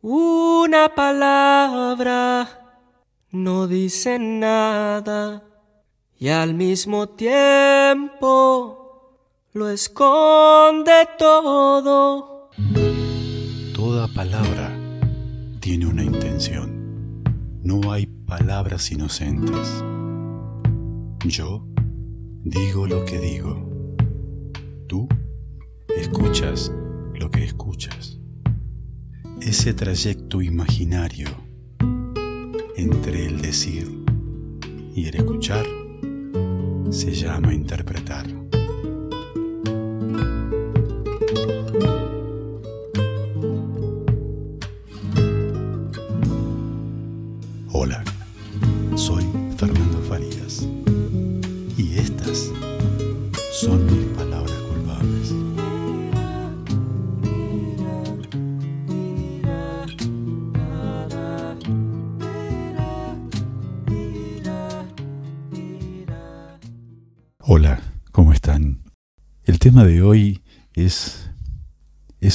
Una palabra no dice nada y al mismo tiempo lo esconde todo. Toda palabra tiene una intención. No hay palabras inocentes. Yo digo lo que digo. Tú escuchas lo que escuchas ese trayecto imaginario entre el decir y el escuchar se llama interpretar.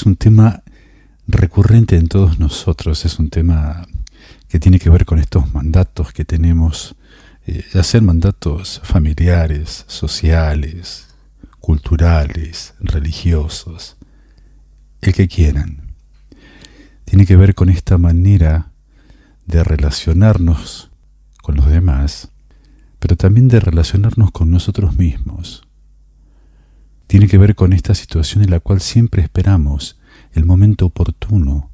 Es un tema recurrente en todos nosotros, es un tema que tiene que ver con estos mandatos que tenemos, eh, ya sean mandatos familiares, sociales, culturales, religiosos, el que quieran. Tiene que ver con esta manera de relacionarnos con los demás pero también de relacionarnos con nosotros mismos. Tiene que ver con esta situación en la cual siempre esperamos el momento oportuno,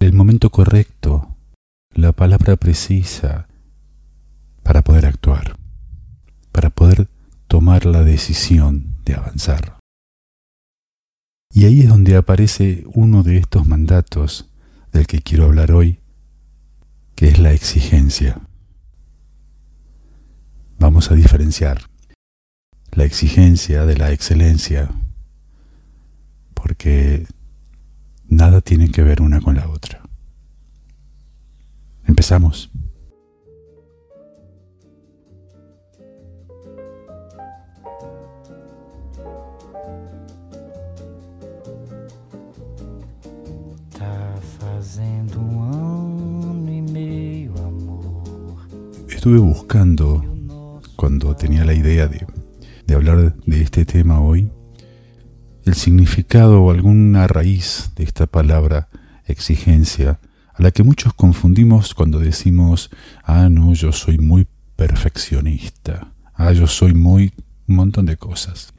el momento correcto, la palabra precisa para poder actuar, para poder tomar la decisión de avanzar. Y ahí es donde aparece uno de estos mandatos del que quiero hablar hoy, que es la exigencia vamos a diferenciar la exigencia de la excelencia, porque nada tiene que ver una con la otra. Empezamos. Estuve buscando cuando tenía la idea de, hablar de este tema hoy, el significado o alguna raíz de esta palabra exigencia, a la que muchos confundimos cuando decimos, ah, no, yo soy muy perfeccionista, ah, yo soy muy un montón de cosas,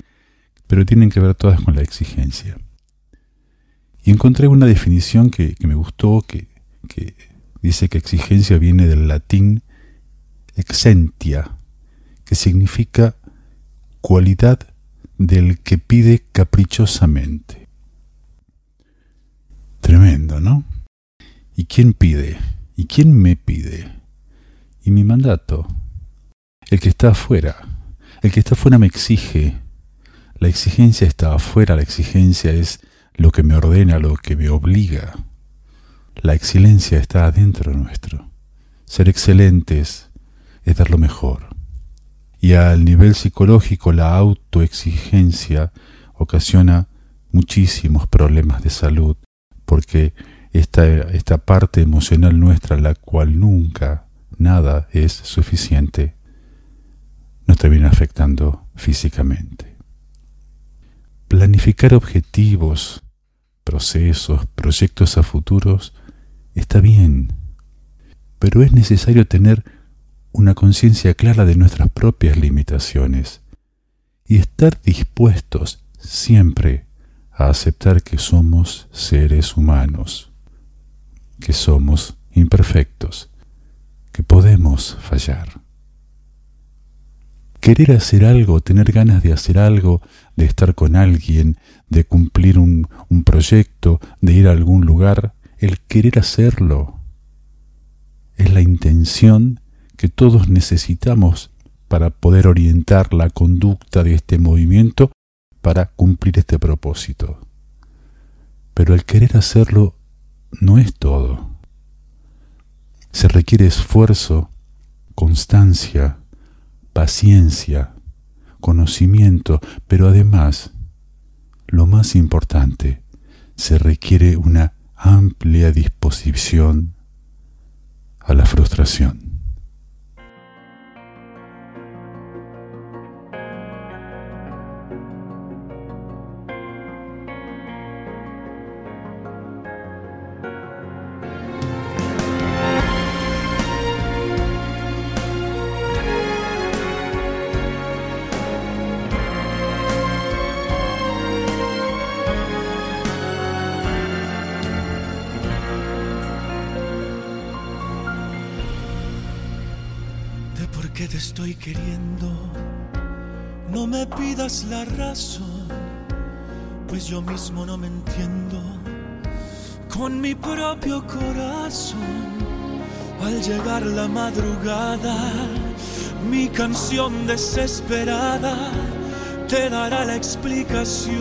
pero tienen que ver todas con la exigencia. Y encontré una definición que, me gustó, que, que dice que exigencia viene del latín exentia, que significa cualidad del que pide caprichosamente. Tremendo, ¿no? ¿Y quién pide? ¿Y quién me pide? Y mi mandato. El que está afuera. El que está afuera me exige. La exigencia está afuera, la exigencia es lo que me ordena, lo que me obliga. La excelencia está adentro nuestro. Ser excelentes es dar lo mejor y al nivel psicológico la autoexigencia ocasiona muchísimos problemas de salud, porque esta, esta parte emocional nuestra, la cual nunca nada es suficiente, nos termina afectando físicamente. Planificar objetivos, procesos, proyectos a futuros está bien, pero es necesario tener una conciencia clara de nuestras propias limitaciones y estar dispuestos siempre a aceptar que somos seres humanos, que somos imperfectos, que podemos fallar. Querer hacer algo, tener ganas de hacer algo, de estar con alguien, de cumplir un, proyecto, de ir a algún lugar, el querer hacerlo es la intención que todos necesitamos para poder orientar la conducta de este movimiento para cumplir este propósito. Pero el querer hacerlo no es todo. Se requiere esfuerzo, constancia, paciencia, conocimiento, pero además, lo más importante, se requiere una amplia disposición a la frustración. Pues yo mismo no me entiendo con mi propio corazón. Al llegar la madrugada, mi canción desesperada te dará la explicación.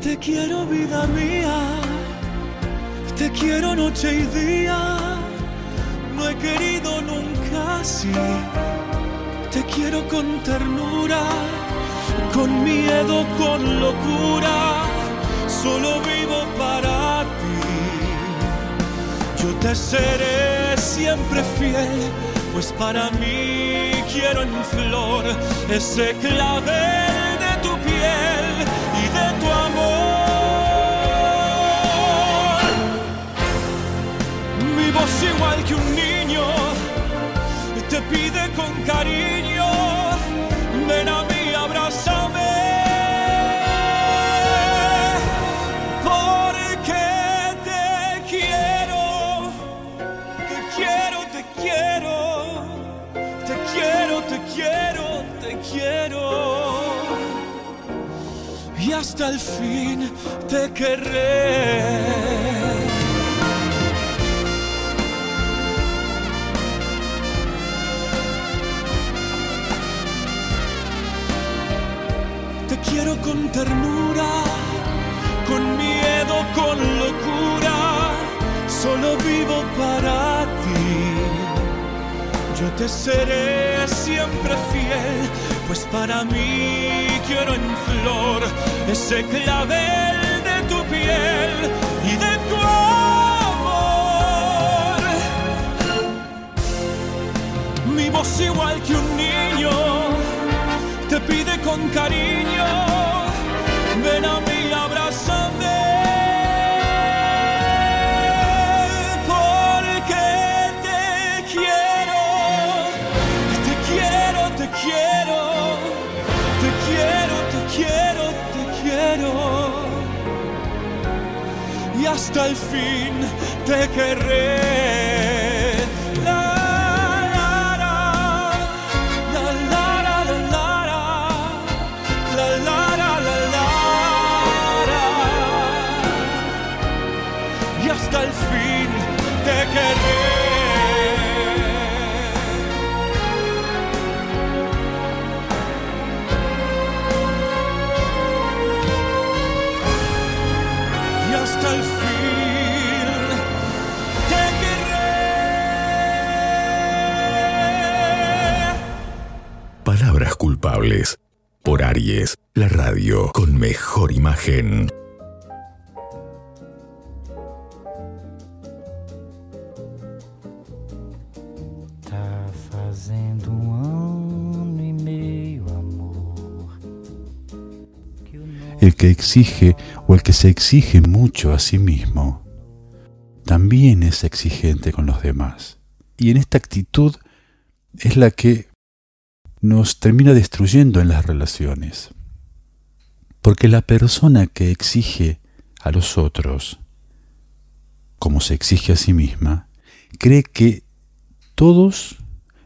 Te quiero vida mía, te quiero noche y día, no he querido nunca así. Te quiero con ternura, con miedo, con locura. Solo vivo para ti. Yo te seré siempre fiel, pues para mí quiero en flor ese clavel de tu piel y de tu amor. Mi voz igual que un niño te pide con cariño, hasta el fin te querré. quiero con ternura, con miedo, con locura, solo vivo para ti. Yo te seré siempre fiel, pues para mí quiero en flor ese clavel hasta el fin te querré. Imagen. El que exige o el que se exige mucho a sí mismo, también es exigente con los demás. Y en esta actitud es la que nos termina destruyendo en las relaciones. Porque la persona que exige a los otros, como se exige a sí misma, cree que todos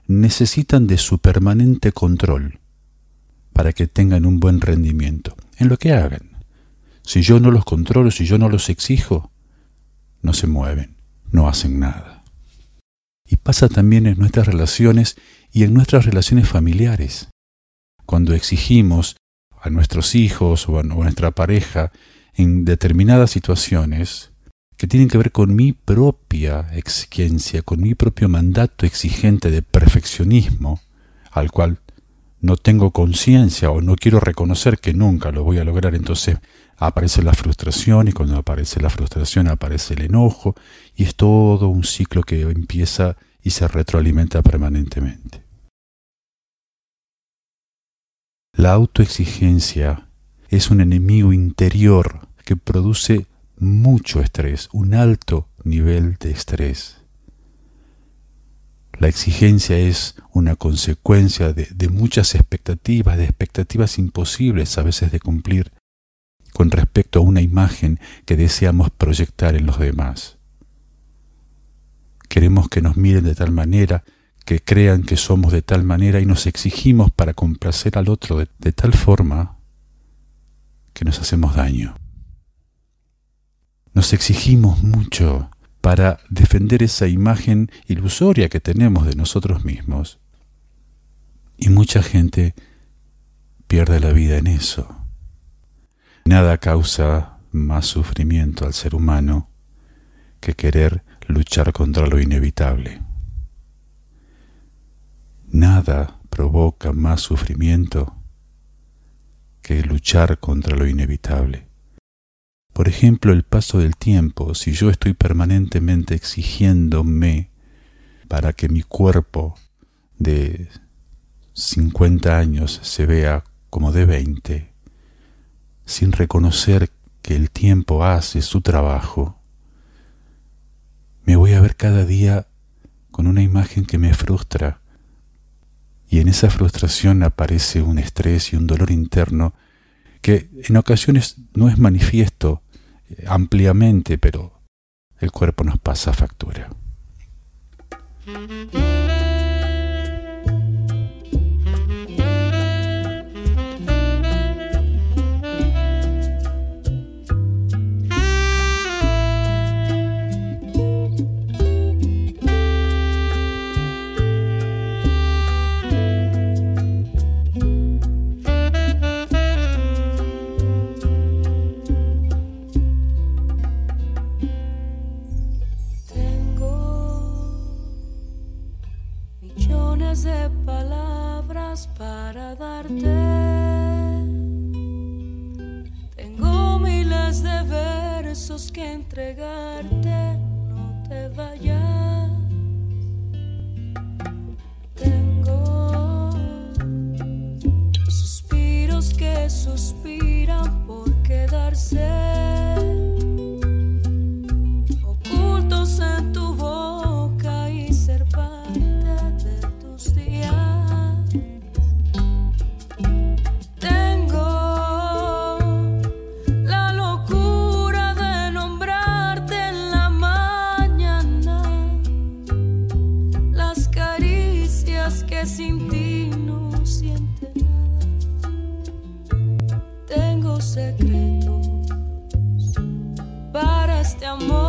necesitan de su permanente control para que tengan un buen rendimiento en lo que hagan. Si yo no los controlo, si yo no los exijo, no se mueven, no hacen nada. Y pasa también en nuestras relaciones y en nuestras relaciones familiares. Cuando exigimos a nuestros hijos o a nuestra pareja en determinadas situaciones que tienen que ver con mi propia exigencia, con mi propio mandato exigente de perfeccionismo, al cual no tengo conciencia o no quiero reconocer que nunca lo voy a lograr, entonces aparece la frustración y cuando aparece la frustración aparece el enojo y es todo un ciclo que empieza y se retroalimenta permanentemente. La autoexigencia es un enemigo interior que produce mucho estrés, un alto nivel de estrés. La exigencia es una consecuencia de, muchas expectativas, de expectativas imposibles a veces de cumplir con respecto a una imagen que deseamos proyectar en los demás. Queremos que nos miren de tal manera, que crean que somos de tal manera y nos exigimos para complacer al otro de, de tal forma que nos hacemos daño. Nos exigimos mucho para defender esa imagen ilusoria que tenemos de nosotros mismos. Y mucha gente pierde la vida en eso. Nada causa más sufrimiento al ser humano que querer luchar contra lo inevitable. Nada provoca más sufrimiento que luchar contra lo inevitable. Por ejemplo, el paso del tiempo, si yo estoy permanentemente exigiéndome para que mi cuerpo de 50 años se vea como de 20, sin reconocer que el tiempo hace su trabajo, me voy a ver cada día con una imagen que me frustra. Y en esa frustración aparece un estrés y un dolor interno que en ocasiones no es manifiesto eh, ampliamente, pero el cuerpo nos pasa factura. para darte. Tengo miles de versos que entregarte, no te vayas. Tengo suspiros que suspiran por quedarse ocultos en tu secretos para este amor.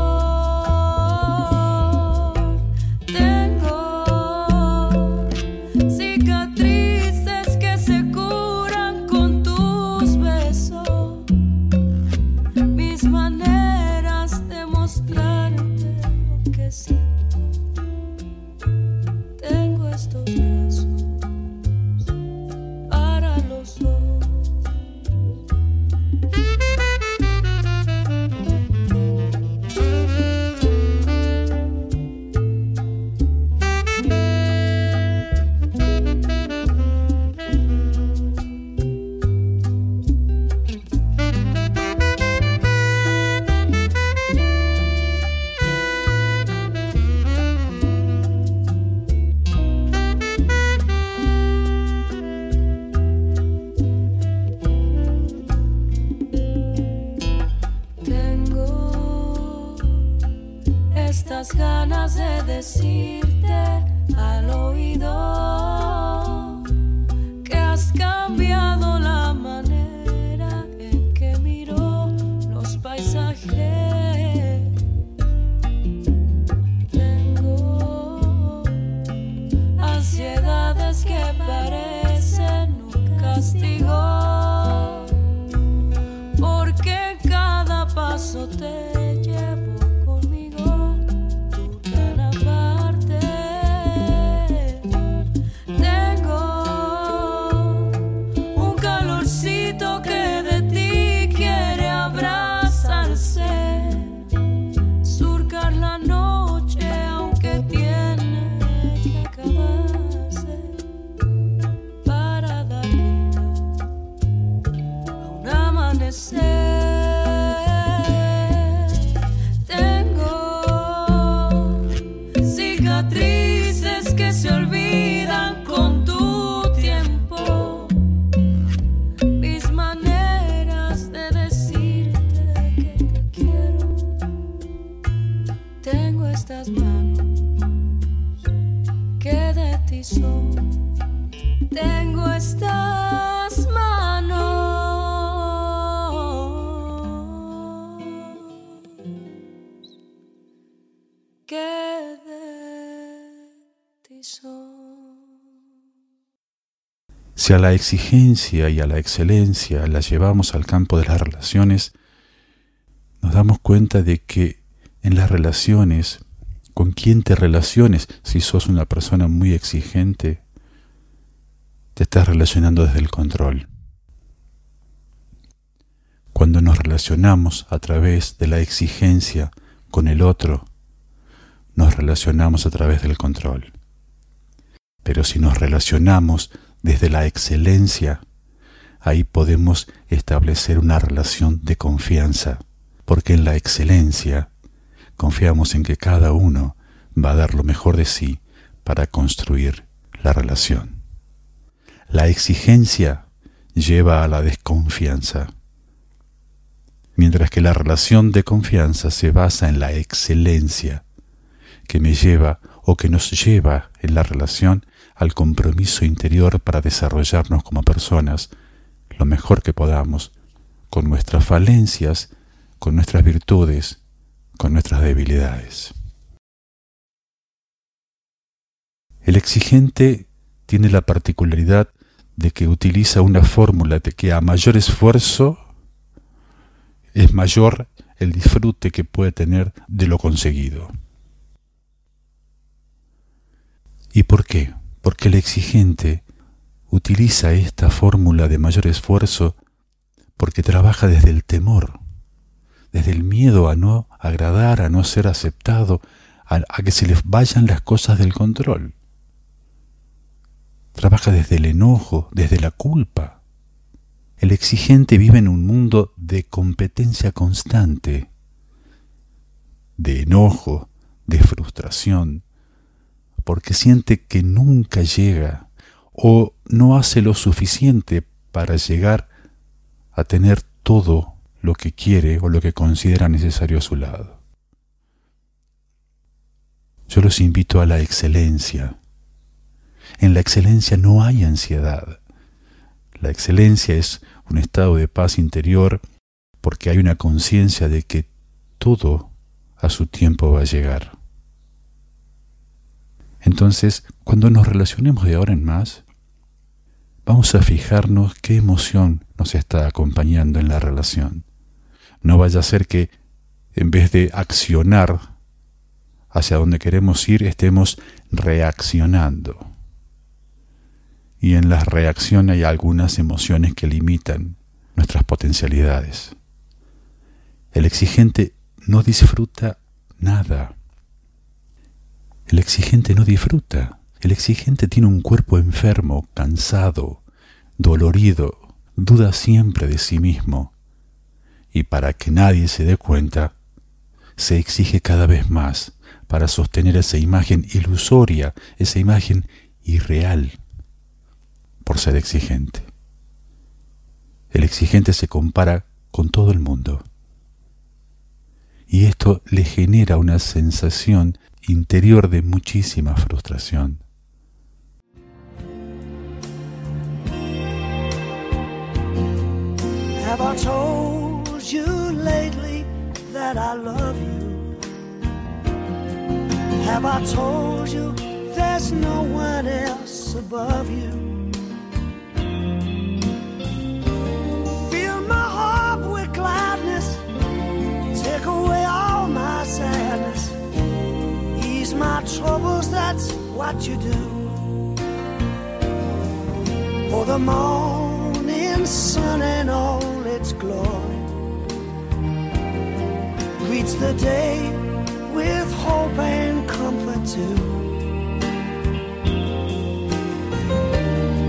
Si a la exigencia y a la excelencia la llevamos al campo de las relaciones, nos damos cuenta de que en las relaciones, con quién te relaciones, si sos una persona muy exigente, te estás relacionando desde el control. Cuando nos relacionamos a través de la exigencia con el otro, nos relacionamos a través del control. Pero si nos relacionamos desde la excelencia, ahí podemos establecer una relación de confianza, porque en la excelencia confiamos en que cada uno va a dar lo mejor de sí para construir la relación. La exigencia lleva a la desconfianza, mientras que la relación de confianza se basa en la excelencia, que me lleva o que nos lleva en la relación al compromiso interior para desarrollarnos como personas lo mejor que podamos, con nuestras falencias, con nuestras virtudes, con nuestras debilidades. El exigente tiene la particularidad de que utiliza una fórmula de que a mayor esfuerzo es mayor el disfrute que puede tener de lo conseguido. ¿Y por qué? Porque el exigente utiliza esta fórmula de mayor esfuerzo porque trabaja desde el temor, desde el miedo a no agradar, a no ser aceptado, a, que se le vayan las cosas del control. Trabaja desde el enojo, desde la culpa. El exigente vive en un mundo de competencia constante, de enojo, de frustración, porque siente que nunca llega o no hace lo suficiente para llegar a tener todo lo que quiere o lo que considera necesario a su lado. Yo los invito a la excelencia. En la excelencia no hay ansiedad. La excelencia es un estado de paz interior porque hay una conciencia de que todo a su tiempo va a llegar. Entonces, cuando nos relacionemos de ahora en más, vamos a fijarnos qué emoción nos está acompañando en la relación. No vaya a ser que en vez de accionar hacia donde queremos ir, estemos reaccionando. Y en la reacción hay algunas emociones que limitan nuestras potencialidades. El exigente no disfruta nada el exigente no disfruta. El exigente tiene un cuerpo enfermo, cansado, dolorido, duda siempre de sí mismo. Y para que nadie se dé cuenta, se exige cada vez más para sostener esa imagen ilusoria, esa imagen irreal, por ser exigente. El exigente se compara con todo el mundo. Y esto le genera una sensación interior de muchísima frustración. Have I told you lately that I love you? Have I told you there's no one else above you? Fill my heart with gladness, take away all my sadness my troubles, that's what you do. For the morning sun and all its glory greets the day with hope and comfort too.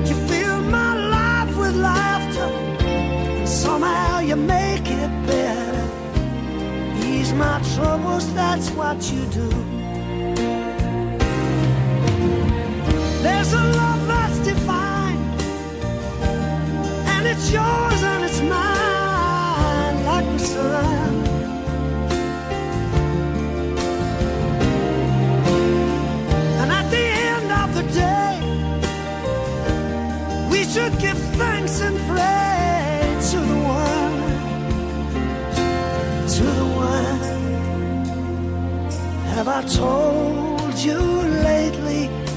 You fill my life with laughter, and somehow you make it better. Ease my troubles, that's what you do. There's a love that's divine, and it's yours and it's mine, like the sun. And at the end of the day, we should give thanks and pray to the one, to the one. Have I told you lately?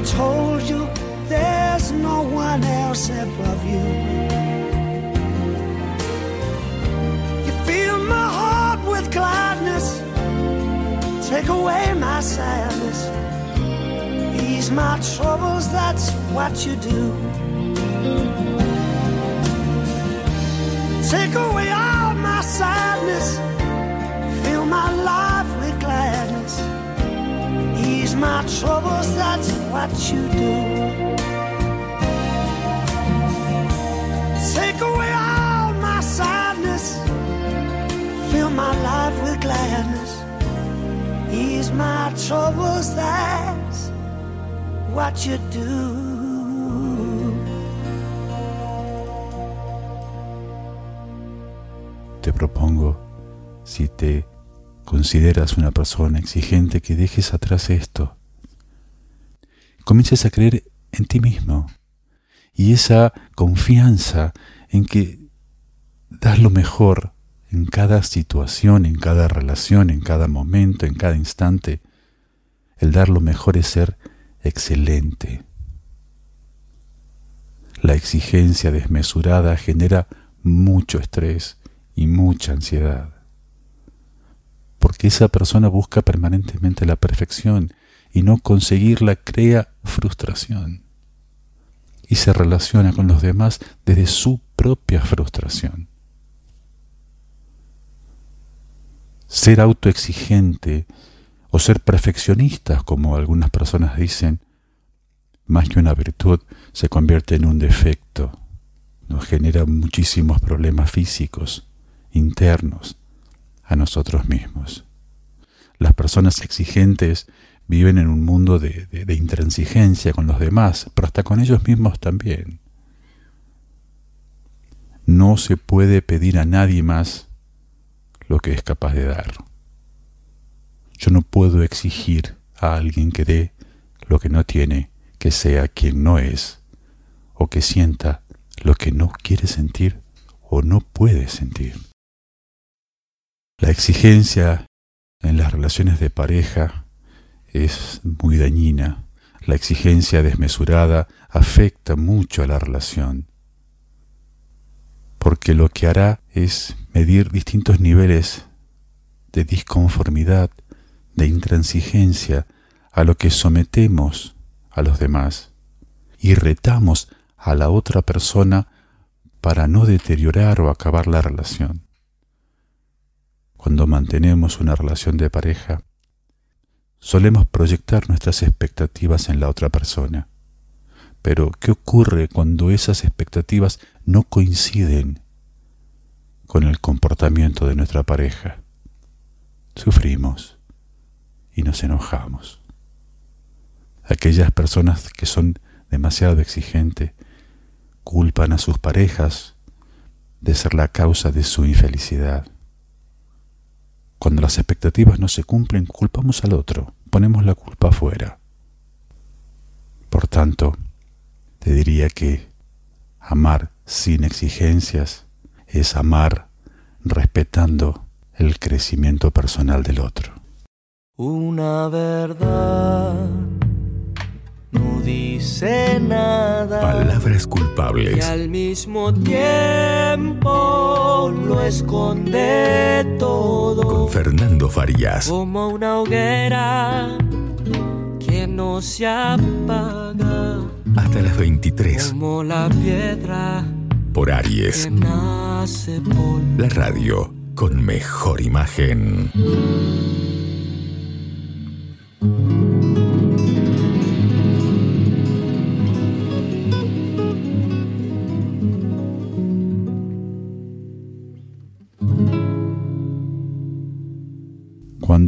I told you there's no one else above you? You fill my heart with gladness, take away my sadness, ease my troubles, that's what you do. Take away all my sadness, what you do. Take away all my sadness, fill my life with gladness, ease my troubles, that's what you do. Te propongo, si te consideras una persona exigente, que dejes atrás esto. Comiences a creer en ti mismo y esa confianza en que das lo mejor en cada situación, en cada relación, en cada momento, en cada instante. El dar lo mejor es ser excelente. La exigencia desmesurada genera mucho estrés y mucha ansiedad. Porque esa persona busca permanentemente la perfección y no conseguirla crea frustración. Y se relaciona con los demás desde su propia frustración. Ser autoexigente o ser perfeccionista, como algunas personas dicen, más que una virtud, se convierte en un defecto. Nos genera muchísimos problemas físicos, internos, a nosotros mismos. Las personas exigentes viven en un mundo de, intransigencia con los demás, pero hasta con ellos mismos también. No se puede pedir a nadie más lo que es capaz de dar. Yo no puedo exigir a alguien que dé lo que no tiene, que sea quien no es, o que sienta lo que no quiere sentir o no puede sentir. La exigencia en las relaciones de pareja es muy dañina. La exigencia desmesurada afecta mucho a la relación, porque lo que hará es medir distintos niveles de disconformidad, de intransigencia a lo que sometemos a los demás y retamos a la otra persona para no deteriorar o acabar la relación. Cuando mantenemos una relación de pareja, solemos proyectar nuestras expectativas en la otra persona. Pero, ¿qué ocurre cuando esas expectativas no coinciden con el comportamiento de nuestra pareja? Sufrimos y nos enojamos. Aquellas personas que son demasiado exigentes culpan a sus parejas de ser la causa de su infelicidad. Cuando las expectativas no se cumplen, culpamos al otro, ponemos la culpa afuera. tanto, te diría que amar sin exigencias es amar respetando el crecimiento personal del otro. Una verdad dice nada. Palabras Y culpables. al mismo tiempo lo esconde todo. Con Fernando Farías. Como una hoguera que no se apaga. Hasta las 23 Como la piedra por Aries. que nace por La radio con mejor imagen.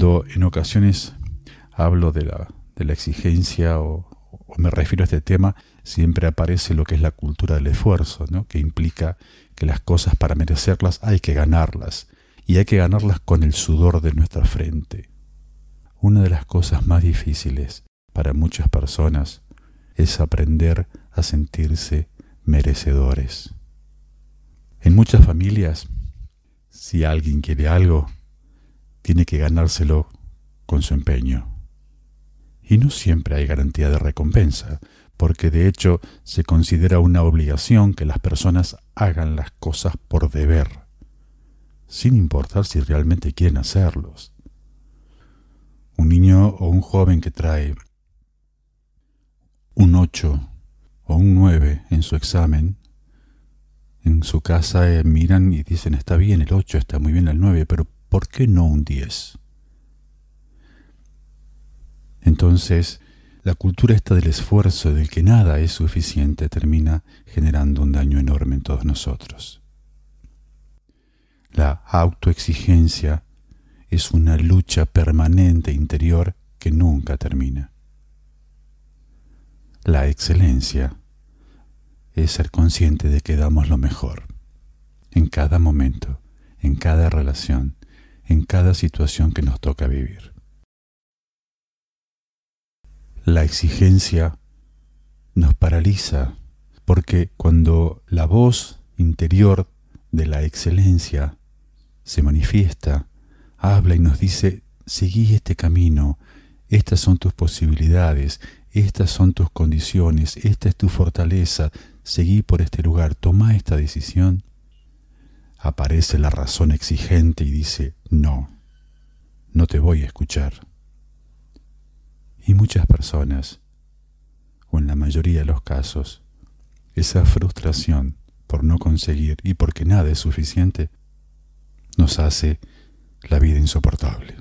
Cuando en ocasiones hablo de la, exigencia o, o me refiero a este tema, siempre aparece lo que es la cultura del esfuerzo, ¿no? que implica que las cosas para merecerlas hay que ganarlas, y hay que ganarlas con el sudor de nuestra frente. Una de las cosas más difíciles para muchas personas es aprender a sentirse merecedores. En muchas familias, si alguien quiere algo, tiene que ganárselo con su empeño. Y no siempre hay garantía de recompensa, porque de hecho se considera una obligación que las personas hagan las cosas por deber, sin importar si realmente quieren hacerlos. Un niño o un joven que trae un 8 o un 9 en su examen, en su casa eh, miran y dicen, está bien el 8, está muy bien el 9, pero ¿por qué no un 10? Entonces, la cultura esta del esfuerzo, del que nada es suficiente, termina generando un daño enorme en todos nosotros. La autoexigencia es una lucha permanente interior que nunca termina. La excelencia es ser consciente de que damos lo mejor en cada momento, en cada relación, en cada situación que nos toca vivir. La exigencia nos paraliza porque cuando la voz interior de la excelencia se manifiesta, habla y nos dice, seguí este camino, estas son tus posibilidades, estas son tus condiciones, esta es tu fortaleza, seguí por este lugar, toma esta decisión, aparece la razón exigente y dice, no, no te voy a escuchar. Y muchas personas, o en la mayoría de los casos, esa frustración por no conseguir y porque nada es suficiente, nos hace la vida insoportable.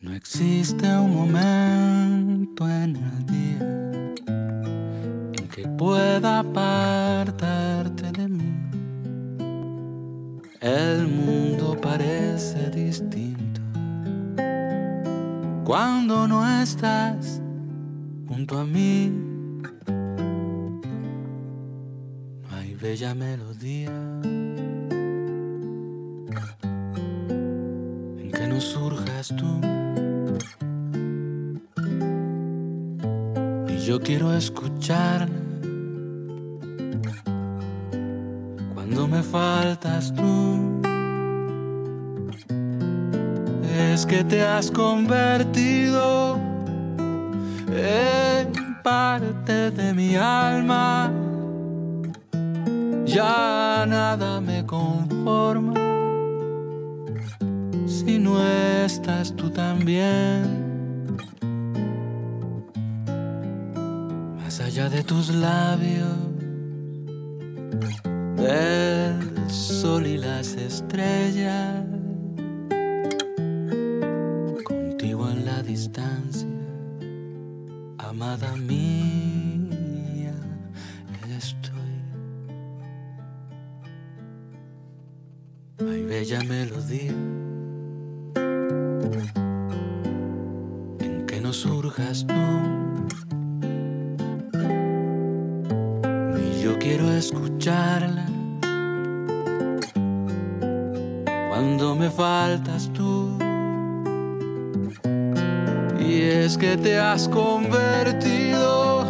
No existe un momento en el día en que pueda apartarte de mí. El mundo parece distinto cuando no estás junto a mí. No hay bella melodía en que no surjas tú. Y yo quiero escucharla cuando me faltas tú. Es que te has convertido en parte de mi alma. Ya nada me conforma si no estás tú también. Más allá de tus labios, del sol y las estrellas, contigo en la distancia, amada mía, estoy. Hay bella melodía que te has convertido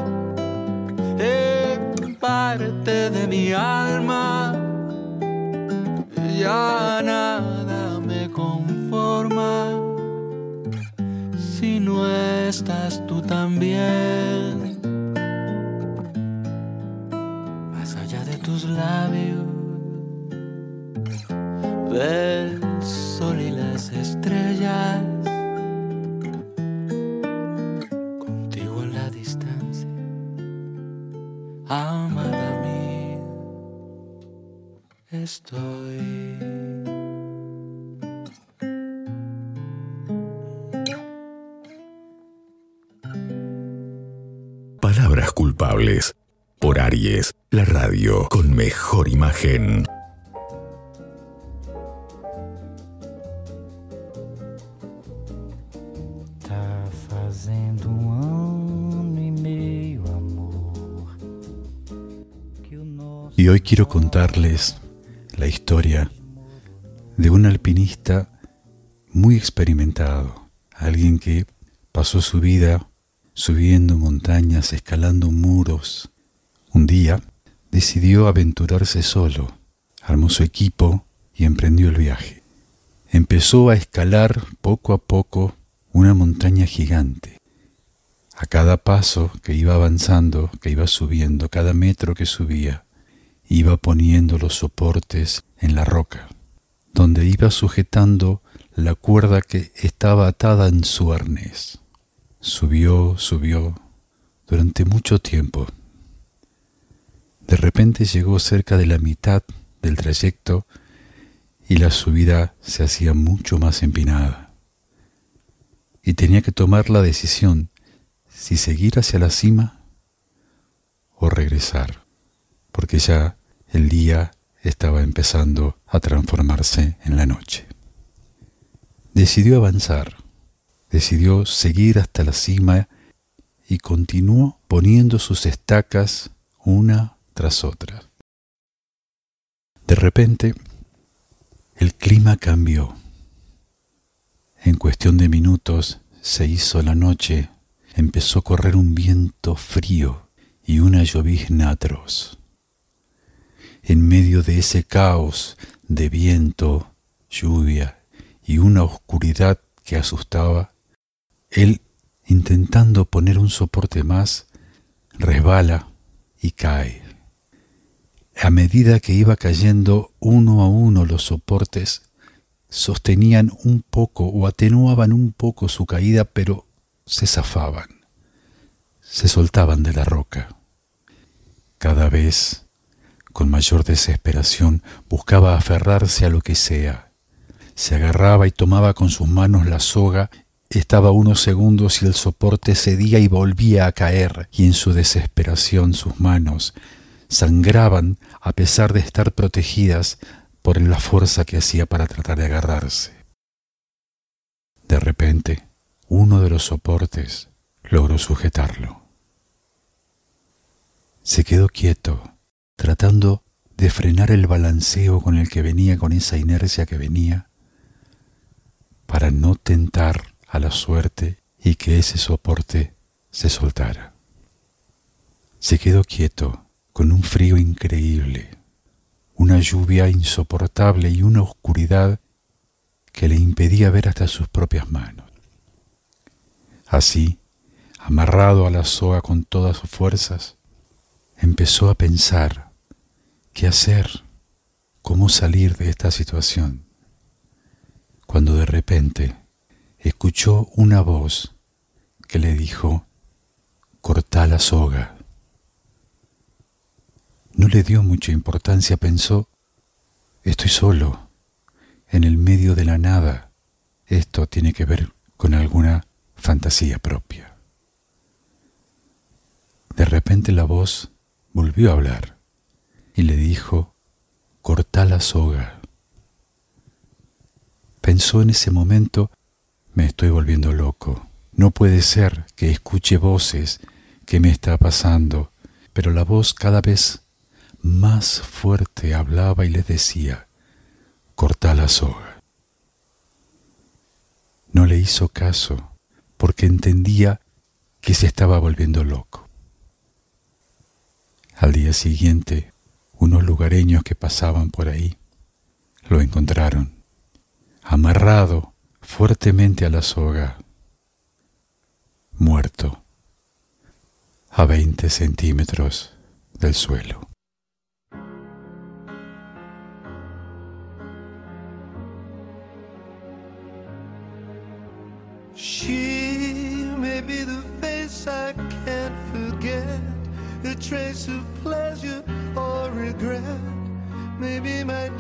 en parte de mi alma. Imagen. Tá fazendo um ano e meio, amor. Que o nosso Y hoy quiero contarles la historia de un alpinista muy experimentado, alguien que pasó su vida subiendo montañas, escalando muros. Un día decidió aventurarse solo, armó su equipo y emprendió el viaje. Empezó a escalar poco a poco una montaña gigante. A cada paso que iba avanzando, que iba subiendo, cada metro que subía, iba poniendo los soportes en la roca, donde iba sujetando la cuerda que estaba atada en su arnés. Subió, subió, durante mucho tiempo. De repente llegó cerca de la mitad del trayecto y la subida se hacía mucho más empinada. Y tenía que tomar la decisión si seguir hacia la cima o regresar, porque ya el día estaba empezando a transformarse en la noche. Decidió avanzar, decidió seguir hasta la cima y continuó poniendo sus estacas una tras otra. De repente, el clima cambió. En cuestión de minutos se hizo la noche, empezó a correr un viento frío y una llovizna atroz. En medio de ese caos de viento, lluvia y una oscuridad que asustaba, él, intentando poner un soporte más, resbala y cae. A medida que iba cayendo uno a uno los soportes, sostenían un poco o atenuaban un poco su caída, pero se zafaban, se soltaban de la roca. Cada vez, con mayor desesperación, buscaba aferrarse a lo que sea. Se agarraba y tomaba con sus manos la soga, estaba unos segundos y el soporte cedía y volvía a caer, y en su desesperación sus manos sangraban a pesar de estar protegidas por la fuerza que hacía para tratar de agarrarse. De repente, uno de los soportes logró sujetarlo. Se quedó quieto, tratando de frenar el balanceo con el que venía, con esa inercia que venía, para no tentar a la suerte y que ese soporte se soltara. Se quedó quieto, con un frío increíble, una lluvia insoportable y una oscuridad que le impedía ver hasta sus propias manos. Así, amarrado a la soga con todas sus fuerzas, empezó a pensar qué hacer, cómo salir de esta situación, cuando de repente escuchó una voz que le dijo, cortá la soga. No le dio mucha importancia, pensó, estoy solo, en el medio de la nada. Esto tiene que ver con alguna fantasía propia. De repente la voz volvió a hablar y le dijo, cortá la soga. Pensó en ese momento, me estoy volviendo loco. No puede ser que escuche voces que me está pasando, pero la voz cada vez más fuerte hablaba y le decía, cortá la soga. No le hizo caso porque entendía que se estaba volviendo loco. Al día siguiente, unos lugareños que pasaban por ahí lo encontraron, amarrado fuertemente a la soga, muerto, a 20 centímetros del suelo.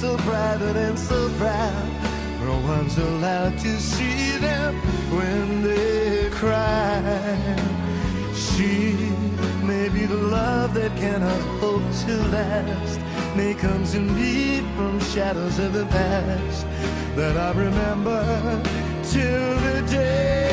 So private and so proud. No one's allowed to see them when they cry. She may be the love that cannot hope to last. May come to me from shadows of the past that I remember till the day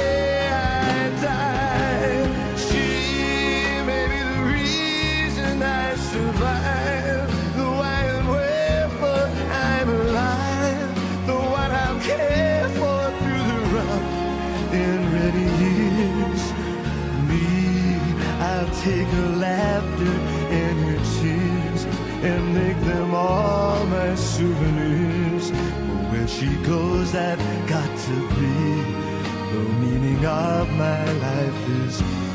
take her laughter and her tears and make them all my souvenirs. For where she goes, I've got to be. The meaning of my life is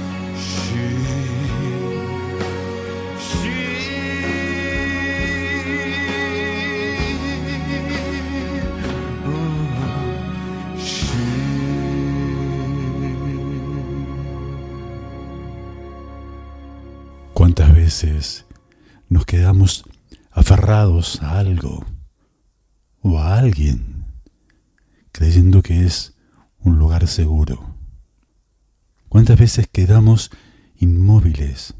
veces nos quedamos aferrados a algo o a alguien, creyendo que es un lugar seguro? ¿Cuántas veces quedamos inmóviles,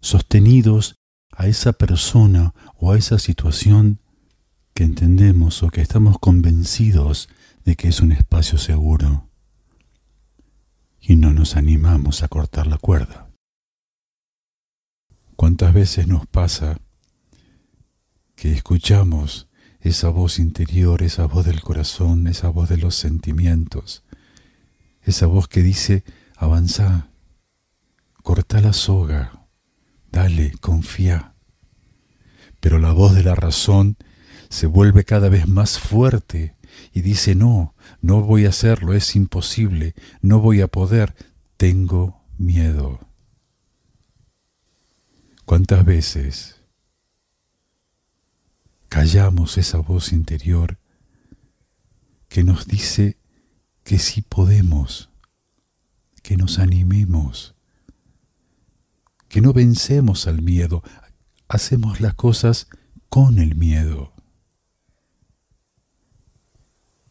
sostenidos a esa persona o a esa situación que entendemos o que estamos convencidos de que es un espacio seguro y no nos animamos a cortar la cuerda? ¿Cuántas veces nos pasa que escuchamos esa voz interior, esa voz del corazón, esa voz de los sentimientos, esa voz que dice, avanza, corta la soga, dale, confía? Pero la voz de la razón se vuelve cada vez más fuerte y dice, no, no voy a hacerlo, es imposible, no voy a poder, tengo miedo. ¿Cuántas veces callamos esa voz interior que nos dice que sí podemos, que nos animemos, que no vencemos al miedo, hacemos las cosas con el miedo?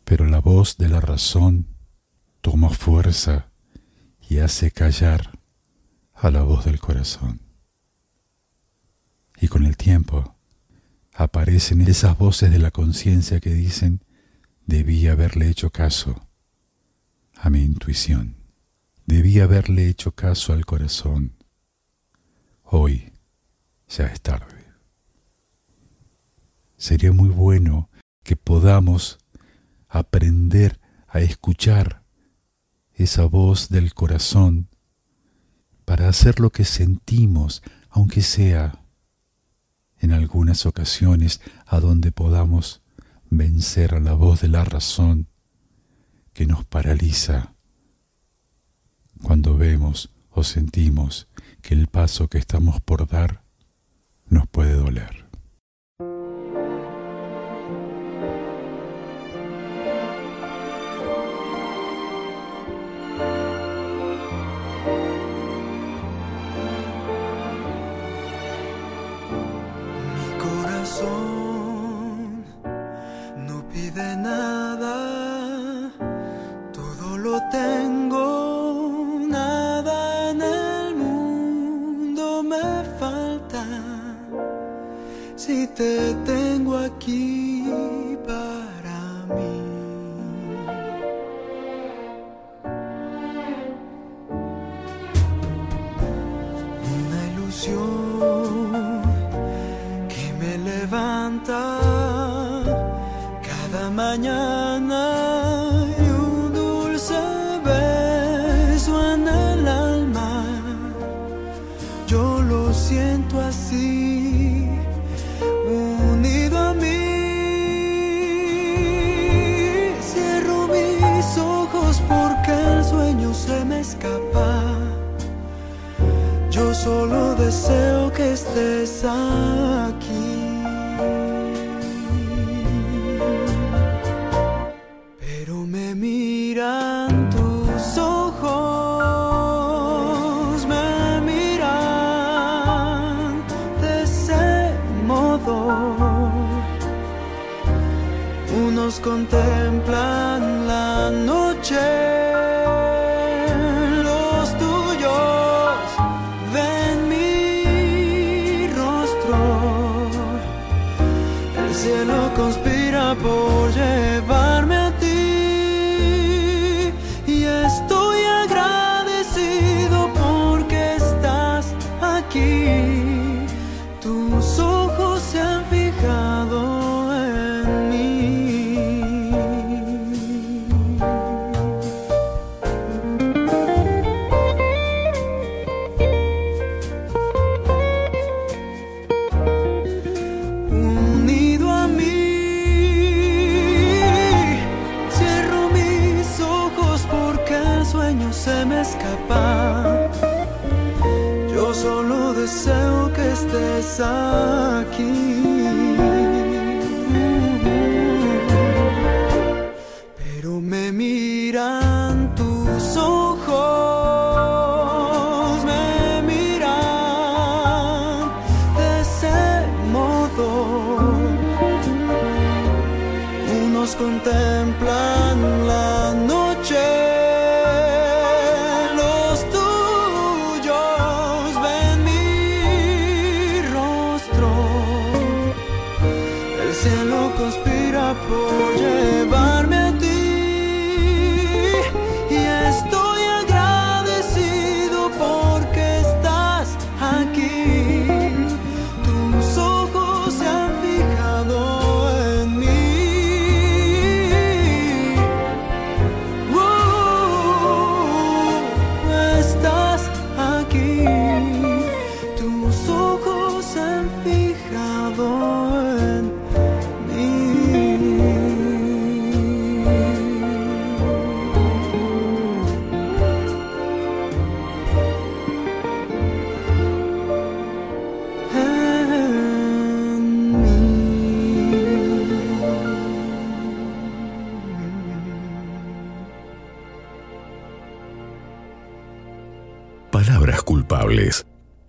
Pero la voz de la razón toma fuerza y hace callar a la voz del corazón. Y con el tiempo aparecen esas voces de la conciencia que dicen, debí haberle hecho caso, a mi intuición. Debí haberle hecho caso al corazón. Hoy ya es tarde. Sería muy bueno que podamos aprender a escuchar esa voz del corazón para hacer lo que sentimos, aunque sea en algunas ocasiones a donde podamos vencer a la voz de la razón que nos paraliza cuando vemos o sentimos que el paso que estamos por dar nos puede doler.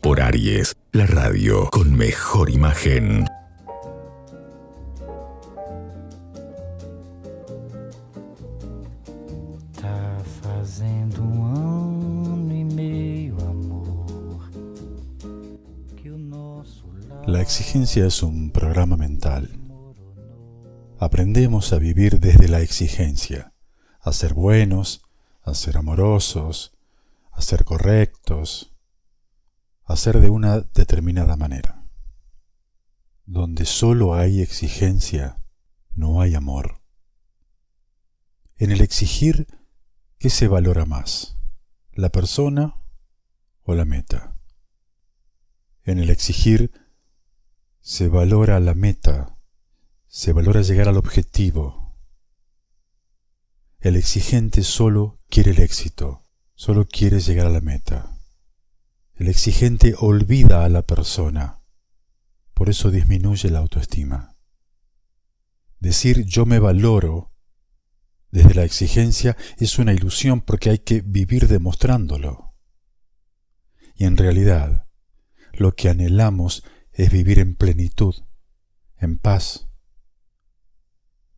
Por Aries, la radio con mejor imagen. La exigencia es un programa mental. Aprendemos a vivir desde la exigencia, a ser buenos, a ser amorosos, a ser correctos, a ser de una determinada manera. Donde solo hay exigencia, no hay amor. En el exigir, ¿qué se valora más? ¿La persona o la meta? En el exigir, se valora la meta, se valora llegar al objetivo. El exigente solo quiere el éxito, solo quiere llegar a la meta. El exigente olvida a la persona, por eso disminuye la autoestima. Decir yo me valoro desde la exigencia es una ilusión porque hay que vivir demostrándolo. Y en realidad, lo que anhelamos es vivir en plenitud, en paz.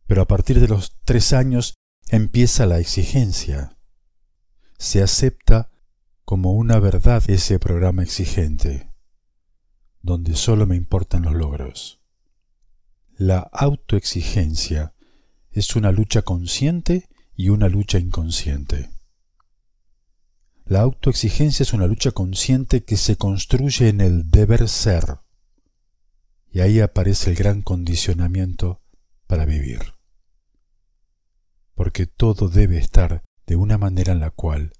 Pero a partir de los tres años empieza la exigencia. Se acepta como una verdad ese programa exigente, donde solo me importan los logros. La autoexigencia es una lucha consciente y una lucha inconsciente. La autoexigencia es una lucha consciente que se construye en el deber ser. Y ahí aparece el gran condicionamiento para vivir. Porque todo debe estar de una manera en la cual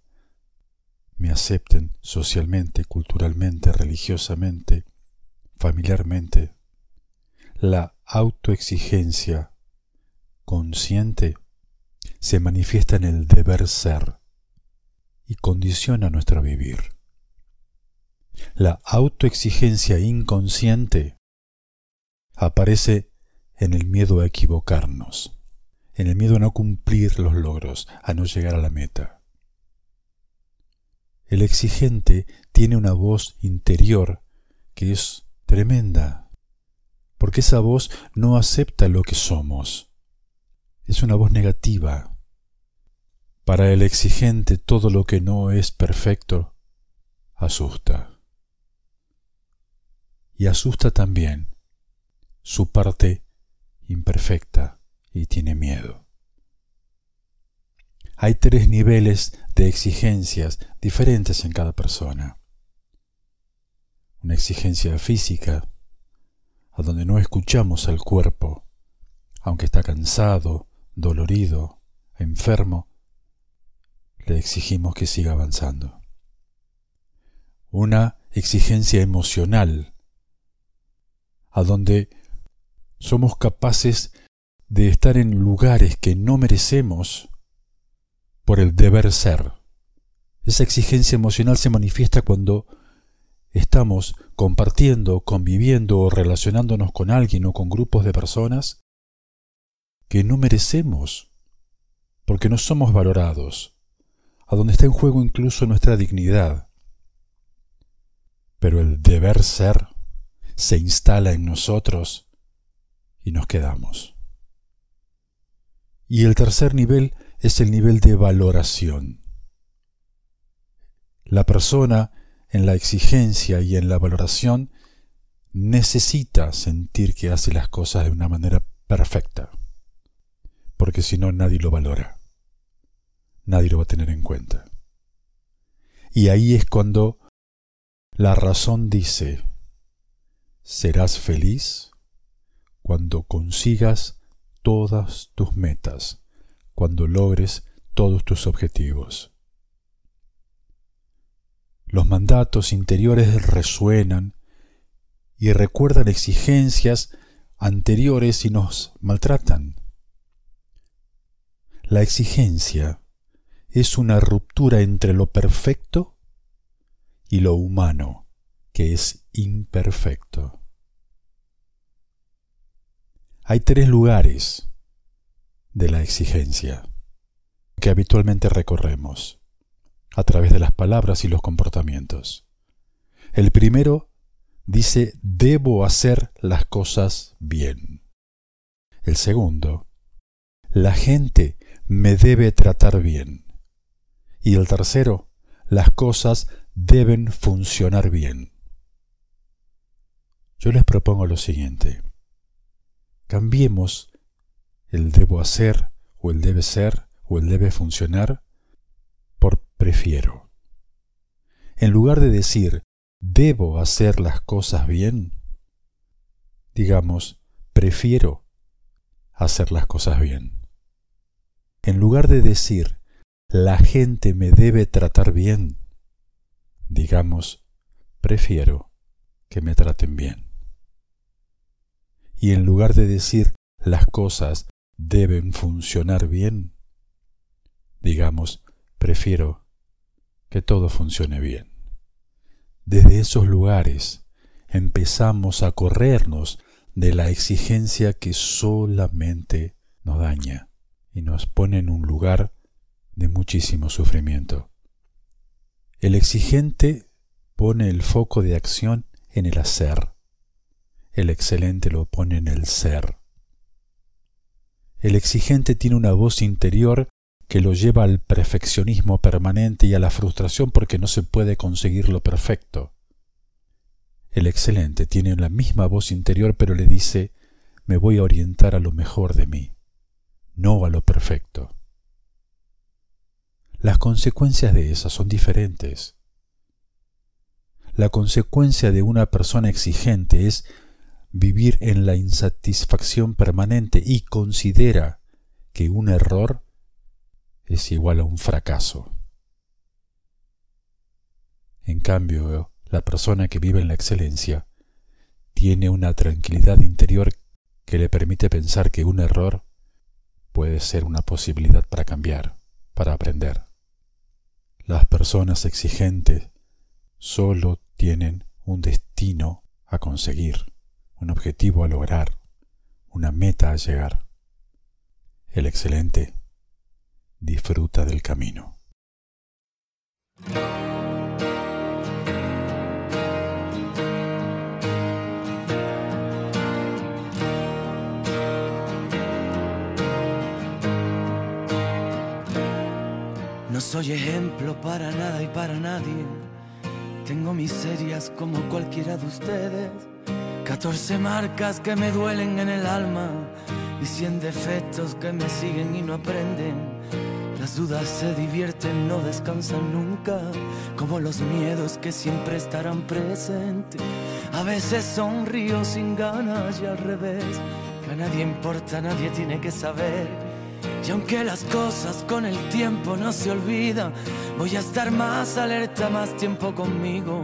me acepten socialmente, culturalmente, religiosamente, familiarmente. La autoexigencia consciente se manifiesta en el deber ser y condiciona nuestro vivir. La autoexigencia inconsciente aparece en el miedo a equivocarnos, en el miedo a no cumplir los logros, a no llegar a la meta. El exigente tiene una voz interior que es tremenda, porque esa voz no acepta lo que somos. Es una voz negativa. Para el exigente todo lo que no es perfecto asusta. Y asusta también su parte imperfecta y tiene miedo. Hay tres niveles de exigencias diferentes en cada persona. Una exigencia física, a donde no escuchamos al cuerpo, aunque está cansado, dolorido, enfermo, le exigimos que siga avanzando. Una exigencia emocional, a donde somos capaces de estar en lugares que no merecemos por el deber ser. Esa exigencia emocional se manifiesta cuando estamos compartiendo, conviviendo o relacionándonos con alguien o con grupos de personas que no merecemos, porque no somos valorados, a donde está en juego incluso nuestra dignidad. Pero el deber ser se instala en nosotros y nos quedamos. Y el tercer nivel es el nivel de valoración. La persona en la exigencia y en la valoración necesita sentir que hace las cosas de una manera perfecta, porque si no nadie lo valora, nadie lo va a tener en cuenta. Y ahí es cuando la razón dice, serás feliz cuando consigas todas tus metas cuando logres todos tus objetivos. Los mandatos interiores resuenan y recuerdan exigencias anteriores y nos maltratan. La exigencia es una ruptura entre lo perfecto y lo humano, que es imperfecto. Hay tres lugares de la exigencia que habitualmente recorremos a través de las palabras y los comportamientos. El primero dice debo hacer las cosas bien. El segundo, la gente me debe tratar bien. Y el tercero, las cosas deben funcionar bien. Yo les propongo lo siguiente. Cambiemos el debo hacer o el debe ser o el debe funcionar prefiero. En lugar de decir, debo hacer las cosas bien, digamos, prefiero hacer las cosas bien. En lugar de decir, la gente me debe tratar bien, digamos, prefiero que me traten bien. Y en lugar de decir, las cosas deben funcionar bien, digamos, prefiero que todo funcione bien. Desde esos lugares empezamos a corrernos de la exigencia que solamente nos daña y nos pone en un lugar de muchísimo sufrimiento. El exigente pone el foco de acción en el hacer. El excelente lo pone en el ser. El exigente tiene una voz interior que lo lleva al perfeccionismo permanente y a la frustración porque no se puede conseguir lo perfecto. El excelente tiene la misma voz interior pero le dice, me voy a orientar a lo mejor de mí, no a lo perfecto. Las consecuencias de esas son diferentes. La consecuencia de una persona exigente es vivir en la insatisfacción permanente y considera que un error es igual a un fracaso. En cambio, la persona que vive en la excelencia tiene una tranquilidad interior que le permite pensar que un error puede ser una posibilidad para cambiar, para aprender. Las personas exigentes solo tienen un destino a conseguir, un objetivo a lograr, una meta a llegar. El excelente disfruta del camino. No soy ejemplo para nada y para nadie. Tengo miserias como cualquiera de ustedes. 14 marcas que me duelen en el alma y 100 defectos que me siguen y no aprenden. Las dudas se divierten, no descansan nunca, como los miedos que siempre estarán presentes. A veces sonrío sin ganas y al revés, que a nadie importa, nadie tiene que saber. Y aunque las cosas con el tiempo no se olvidan, voy a estar más alerta, más tiempo conmigo.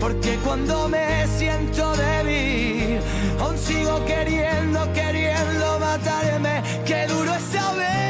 porque cuando me siento débil, aún sigo queriendo, queriendo matarme, qué duro es a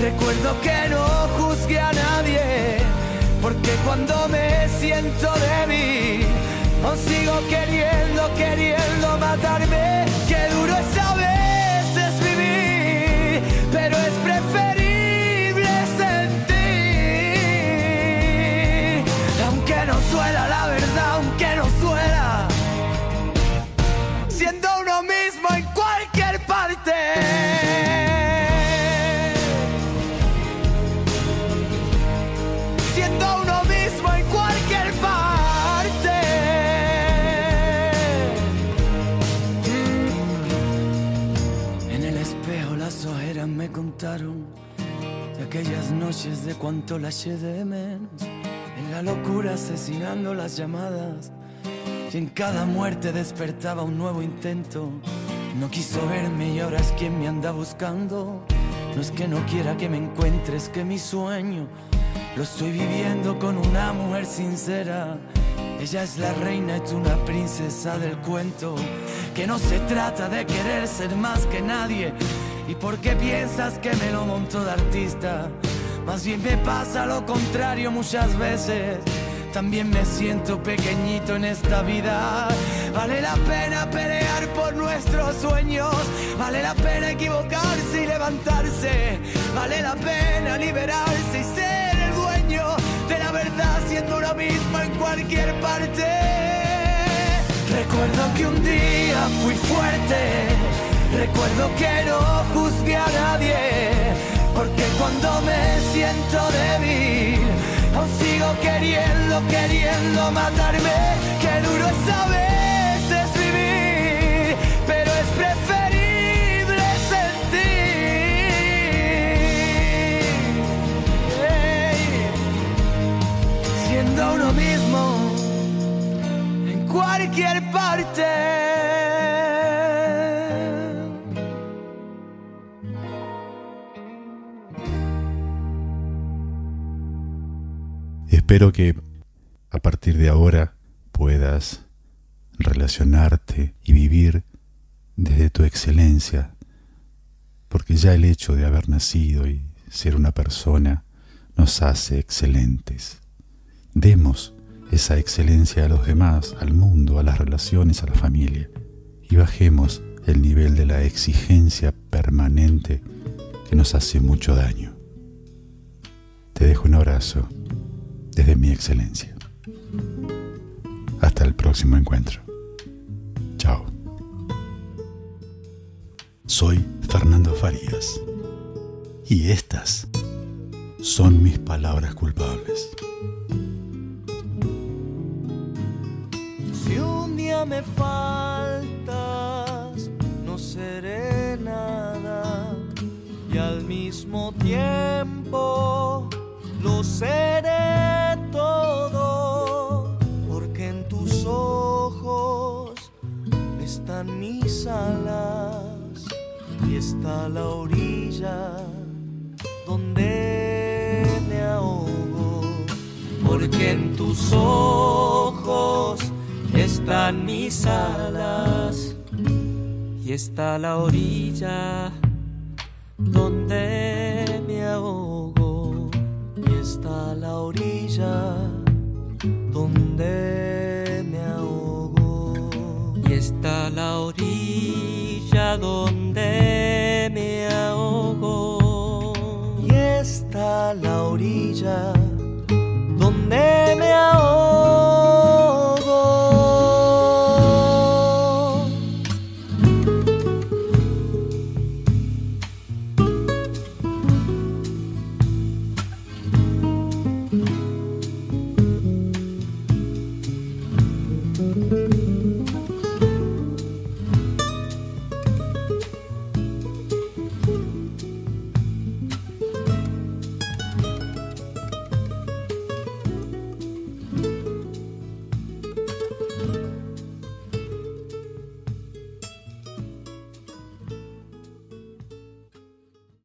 Recuerdo que no juzgué a nadie. Porque cuando me siento débil, aún sigo queriendo, queriendo matarme. Qué duro es a veces vivir, pero es preferible sentir. Aunque no suela la verdad, aunque no suela, siendo uno mismo en cualquier parte. De aquellas noches de cuánto la eché de menos. En la locura asesinando las llamadas y en cada muerte despertaba un nuevo intento. No quiso verme y ahora es quien me anda buscando. No es que no quiera que me encuentres, que mi sueño lo estoy viviendo con una mujer sincera. Ella es la reina tú una princesa del cuento. Que no se trata de querer ser más que nadie. ¿Y por qué piensas que me lo monto de artista? Más bien me pasa lo contrario muchas veces. También me siento pequeñito en esta vida. Vale la pena pelear por nuestros sueños. Vale la pena equivocarse y levantarse. Vale la pena liberarse y ser el dueño de la verdad siendo uno mismo en cualquier parte. Recuerdo que un día fui fuerte. Recuerdo que no juzgué a nadie. Porque cuando me siento débil, aún sigo queriendo, queriendo matarme. Qué duro es a veces vivir, pero es preferible sentir. Siendo uno mismo en cualquier parte. Espero que a partir de ahora puedas relacionarte y vivir desde tu excelencia, porque ya el hecho de haber nacido y ser una persona nos hace excelentes. Demos esa excelencia a los demás, al mundo, a las relaciones, a la familia, y bajemos el nivel de la exigencia permanente que nos hace mucho daño. Te dejo un abrazo desde mi excelencia. Hasta el próximo encuentro. Chao. Soy Fernando Farías y estas son mis palabras culpables. Si un día me faltas, no seré nada. Y al mismo tiempo lo seré la orilla donde me ahogo. Porque en tus ojos están mis alas y está la orilla donde me ahogo. Y está la orilla donde donde